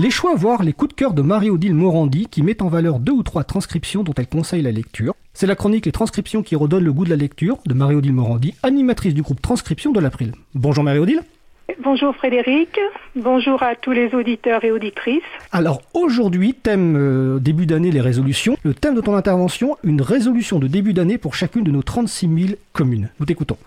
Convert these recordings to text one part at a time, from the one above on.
Les choix, voire les coups de cœur de Marie-Odile Morandi qui met en valeur deux ou trois transcriptions dont elle conseille la lecture. C'est la chronique Les transcriptions qui redonnent le goût de la lecture de Marie-Odile Morandi, animatrice du groupe Transcription de l'April. Bonjour Marie-Odile. Bonjour Frédéric, bonjour à tous les auditeurs et auditrices. Alors aujourd'hui, thème euh, début d'année, les résolutions. Le thème de ton intervention, une résolution de début d'année pour chacune de nos 36 000 communes. Nous t'écoutons.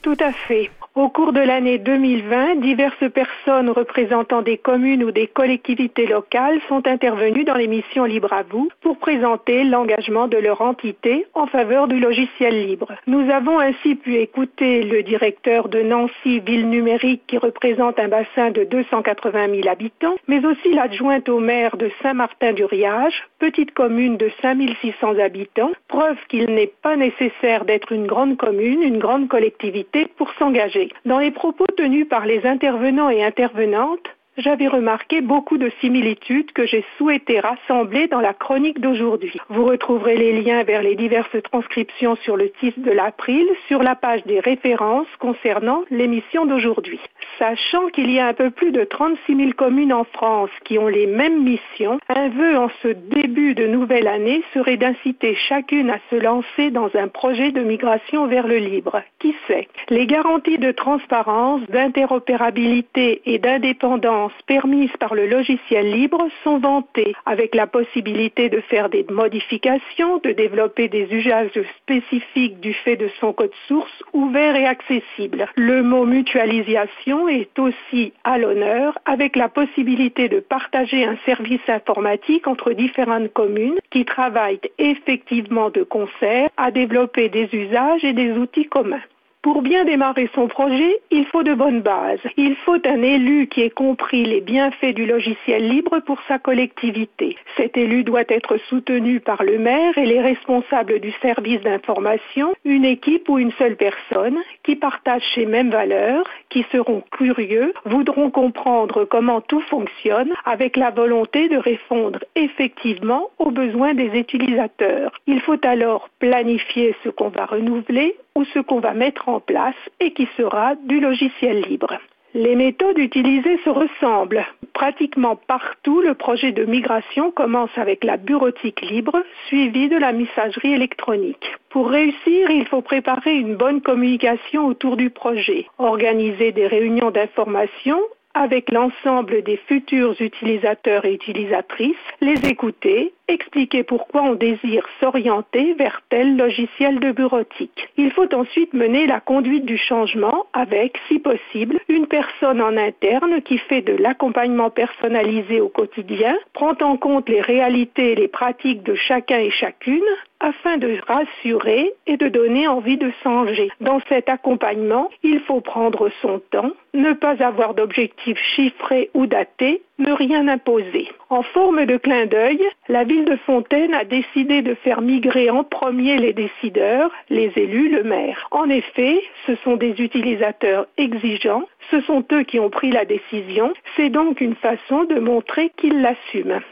Tout à fait. Au cours de l'année 2020, diverses personnes représentant des communes ou des collectivités locales sont intervenues dans l'émission Libre à vous pour présenter l'engagement de leur entité en faveur du logiciel libre. Nous avons ainsi pu écouter le directeur de Nancy Ville Numérique qui représente un bassin de 280 000 habitants, mais aussi l'adjointe au maire de Saint-Martin-du-Riage, petite commune de 5600 habitants, preuve qu'il n'est pas nécessaire d'être une grande commune, une grande collectivité pour s'engager. Dans les propos tenus par les intervenants et intervenantes, j'avais remarqué beaucoup de similitudes que j'ai souhaité rassembler dans la chronique d'aujourd'hui. Vous retrouverez les liens vers les diverses transcriptions sur le titre de l'April sur la page des références concernant l'émission d'aujourd'hui. Sachant qu'il y a un peu plus de 36 000 communes en France qui ont les mêmes missions, un vœu en ce début de nouvelle année serait d'inciter chacune à se lancer dans un projet de migration vers le libre. Qui sait? Les garanties de transparence, d'interopérabilité et d'indépendance permises par le logiciel libre sont vantées, avec la possibilité de faire des modifications, de développer des usages spécifiques du fait de son code source ouvert et accessible. Le mot mutualisation est aussi à l'honneur, avec la possibilité de partager un service informatique entre différentes communes qui travaillent effectivement de concert à développer des usages et des outils communs. Pour bien démarrer son projet, il faut de bonnes bases. Il faut un élu qui ait compris les bienfaits du logiciel libre pour sa collectivité. Cet élu doit être soutenu par le maire et les responsables du service d'information, une équipe ou une seule personne qui partagent ces mêmes valeurs, qui seront curieux, voudront comprendre comment tout fonctionne avec la volonté de répondre effectivement aux besoins des utilisateurs. Il faut alors planifier ce qu'on va renouveler ou ce qu'on va mettre en place et qui sera du logiciel libre. Les méthodes utilisées se ressemblent. Pratiquement partout, le projet de migration commence avec la bureautique libre, suivie de la messagerie électronique. Pour réussir, il faut préparer une bonne communication autour du projet, organiser des réunions d'information avec l'ensemble des futurs utilisateurs et utilisatrices, les écouter, expliquer pourquoi on désire s'orienter vers tel logiciel de bureautique. Il faut ensuite mener la conduite du changement avec, si possible, une personne en interne qui fait de l'accompagnement personnalisé au quotidien, prend en compte les réalités et les pratiques de chacun et chacune, afin de rassurer et de donner envie de changer. Dans cet accompagnement, il faut prendre son temps, ne pas avoir d'objectifs chiffrés ou datés, ne rien imposer. En forme de clin d'œil, la ville de Fontaine a décidé de faire migrer en premier les décideurs, les élus, le maire. En effet, ce sont des utilisateurs exigeants, ce sont eux qui ont pris la décision, c'est donc une façon de montrer qu'ils l'assument.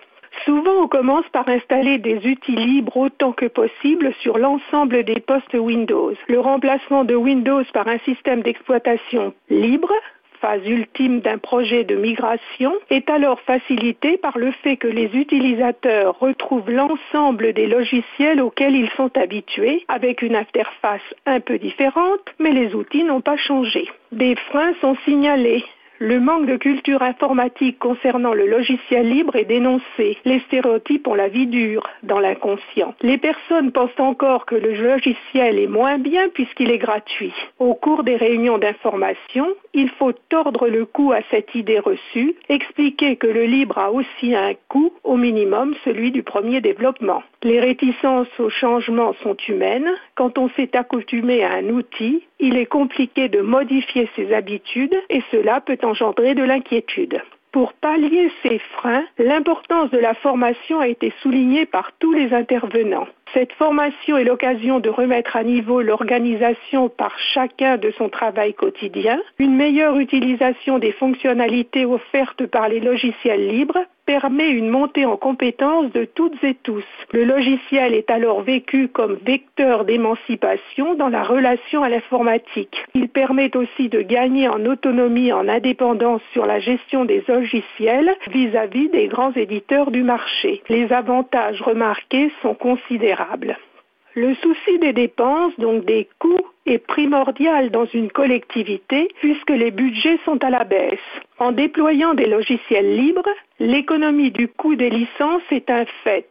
Souvent, on commence par installer des outils libres autant que possible sur l'ensemble des postes Windows. Le remplacement de Windows par un système d'exploitation libre phase ultime d'un projet de migration est alors facilité par le fait que les utilisateurs retrouvent l'ensemble des logiciels auxquels ils sont habitués avec une interface un peu différente, mais les outils n'ont pas changé. Des freins sont signalés. Le manque de culture informatique concernant le logiciel libre est dénoncé. Les stéréotypes ont la vie dure dans l'inconscient. Les personnes pensent encore que le logiciel est moins bien puisqu'il est gratuit. Au cours des réunions d'information, il faut tordre le cou à cette idée reçue, expliquer que le libre a aussi un coût, au minimum celui du premier développement. Les réticences au changement sont humaines. Quand on s'est accoutumé à un outil, il est compliqué de modifier ses habitudes et cela peut engendrer de l'inquiétude. Pour pallier ces freins, l'importance de la formation a été soulignée par tous les intervenants. Cette formation est l'occasion de remettre à niveau l'organisation par chacun de son travail quotidien, une meilleure utilisation des fonctionnalités offertes par les logiciels libres permet une montée en compétence de toutes et tous. Le logiciel est alors vécu comme vecteur d'émancipation dans la relation à l'informatique. Il permet aussi de gagner en autonomie, en indépendance sur la gestion des logiciels vis-à-vis des grands éditeurs du marché. Les avantages remarqués sont considérables. Le souci des dépenses, donc des coûts, est primordial dans une collectivité puisque les budgets sont à la baisse. En déployant des logiciels libres, l'économie du coût des licences est un fait.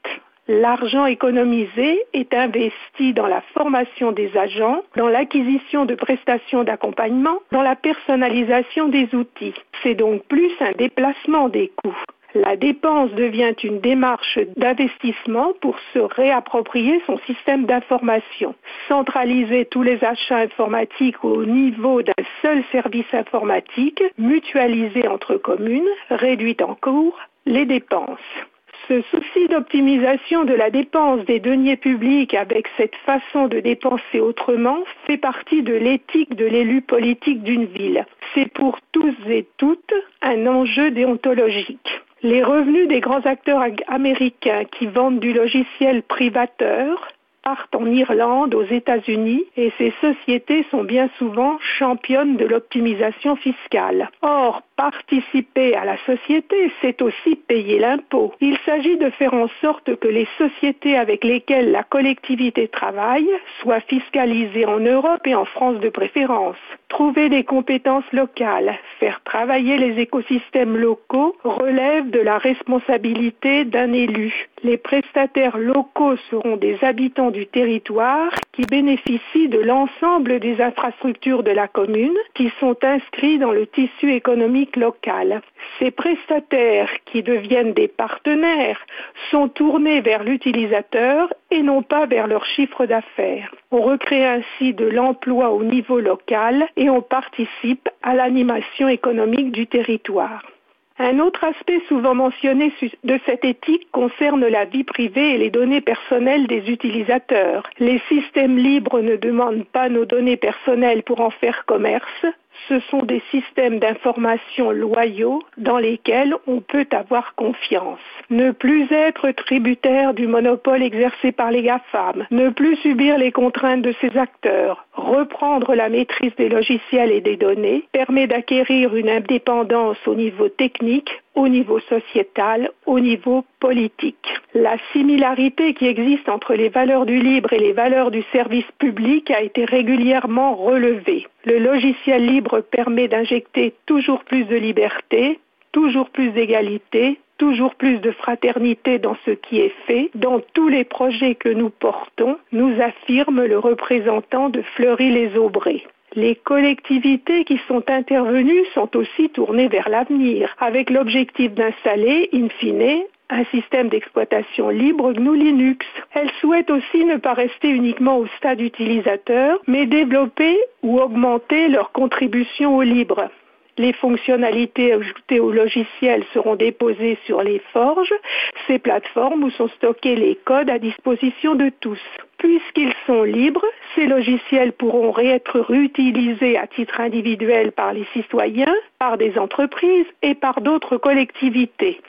L'argent économisé est investi dans la formation des agents, dans l'acquisition de prestations d'accompagnement, dans la personnalisation des outils. C'est donc plus un déplacement des coûts. La dépense devient une démarche d'investissement pour se réapproprier son système d'information. Centraliser tous les achats informatiques au niveau d'un seul service informatique, mutualiser entre communes, réduit en cours les dépenses. Ce souci d'optimisation de la dépense des deniers publics avec cette façon de dépenser autrement fait partie de l'éthique de l'élu politique d'une ville. C'est pour tous et toutes un enjeu déontologique. Les revenus des grands acteurs américains qui vendent du logiciel privateur partent en Irlande, aux États-Unis, et ces sociétés sont bien souvent championnes de l'optimisation fiscale. Or, participer à la société, c'est aussi payer l'impôt. Il s'agit de faire en sorte que les sociétés avec lesquelles la collectivité travaille soient fiscalisées en Europe et en France de préférence. Trouver des compétences locales, faire travailler les écosystèmes locaux relève de la responsabilité d'un élu. Les prestataires locaux seront des habitants du territoire qui bénéficient de l'ensemble des infrastructures de la commune qui sont inscrits dans le tissu économique local. Ces prestataires qui deviennent des partenaires sont tournés vers l'utilisateur et non pas vers leur chiffre d'affaires. On recrée ainsi de l'emploi au niveau local et on participe à l'animation économique du territoire. Un autre aspect souvent mentionné de cette éthique concerne la vie privée et les données personnelles des utilisateurs. Les systèmes libres ne demandent pas nos données personnelles pour en faire commerce, ce sont des systèmes d'information loyaux dans lesquels on peut avoir confiance. Ne plus être tributaire du monopole exercé par les GAFAM, ne plus subir les contraintes de ces acteurs, reprendre la maîtrise des logiciels et des données permet d'acquérir une indépendance au niveau technique, au niveau sociétal, au niveau politique. La similarité qui existe entre les valeurs du libre et les valeurs du service public a été régulièrement relevée. Le logiciel libre permet d'injecter toujours plus de liberté, toujours plus d'égalité, toujours plus de fraternité dans ce qui est fait. Dans tous les projets que nous portons, nous affirme le représentant de Fleury-les-Aubrais. Les collectivités qui sont intervenues sont aussi tournées vers l'avenir, avec l'objectif d'installer, in fine, un système d'exploitation libre GNU Linux. Elles souhaitent aussi ne pas rester uniquement au stade utilisateur, mais développer ou augmenter leur contribution au libre. Les fonctionnalités ajoutées au logiciel seront déposées sur les forges, ces plateformes où sont stockés les codes à disposition de tous. Puisqu'ils sont libres, ces logiciels pourront être réutilisés à titre individuel par les citoyens, par des entreprises et par d'autres collectivités.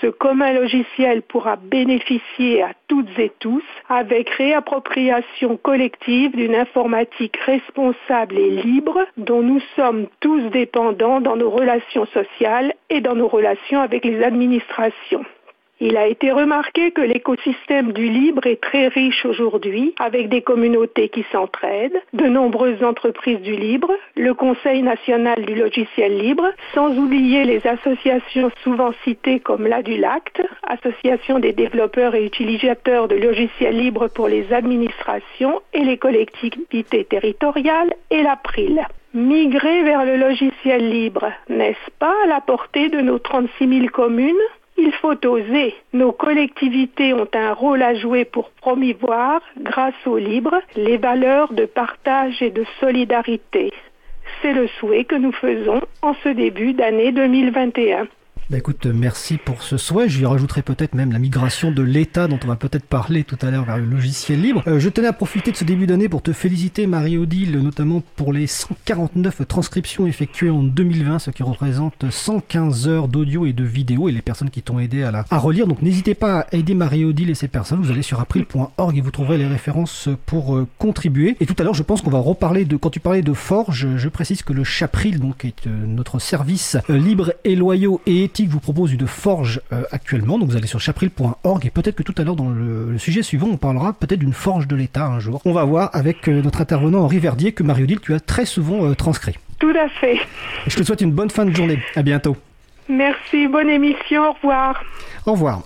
Ce commun logiciel pourra bénéficier à toutes et tous avec réappropriation collective d'une informatique responsable et libre dont nous sommes tous dépendants dans nos relations sociales et dans nos relations avec les administrations. Il a été remarqué que l'écosystème du libre est très riche aujourd'hui, avec des communautés qui s'entraident, de nombreuses entreprises du libre, le Conseil national du logiciel libre, sans oublier les associations souvent citées comme l'ADULACT, Association des développeurs et utilisateurs de logiciels libres pour les administrations et les collectivités territoriales, et l'APRIL. Migrer vers le logiciel libre, n'est-ce pas à la portée de nos 36 000 communes? Il faut oser. Nos collectivités ont un rôle à jouer pour promouvoir, grâce au libre, les valeurs de partage et de solidarité. C'est le souhait que nous faisons en ce début d'année 2021. Bah écoute, merci pour ce souhait. J'y rajouterai peut-être même la migration de l'État dont on va peut-être parler tout à l'heure vers le logiciel libre. Euh, je tenais à profiter de ce début d'année pour te féliciter Marie-Odile, notamment pour les 149 transcriptions effectuées en 2020, ce qui représente 115 heures d'audio et de vidéo et les personnes qui t'ont aidé à, la, à relire. Donc n'hésitez pas à aider Marie-Odile et ces personnes. Vous allez sur april.org et vous trouverez les références pour euh, contribuer. Et tout à l'heure, je pense qu'on va reparler de, quand tu parlais de Forge, je précise que le Chapril, donc, est euh, notre service libre et loyaux et éthique vous propose une forge euh, actuellement. Donc vous allez sur chapril.org et peut-être que tout à l'heure dans le, sujet suivant, on parlera peut-être d'une forge de l'État un jour. On va voir avec euh, notre intervenant Henri Verdier que Mario Dil, tu as très souvent euh, transcrit. Tout à fait. je te souhaite une bonne fin de journée. À bientôt. Merci, bonne émission, au revoir. Au revoir.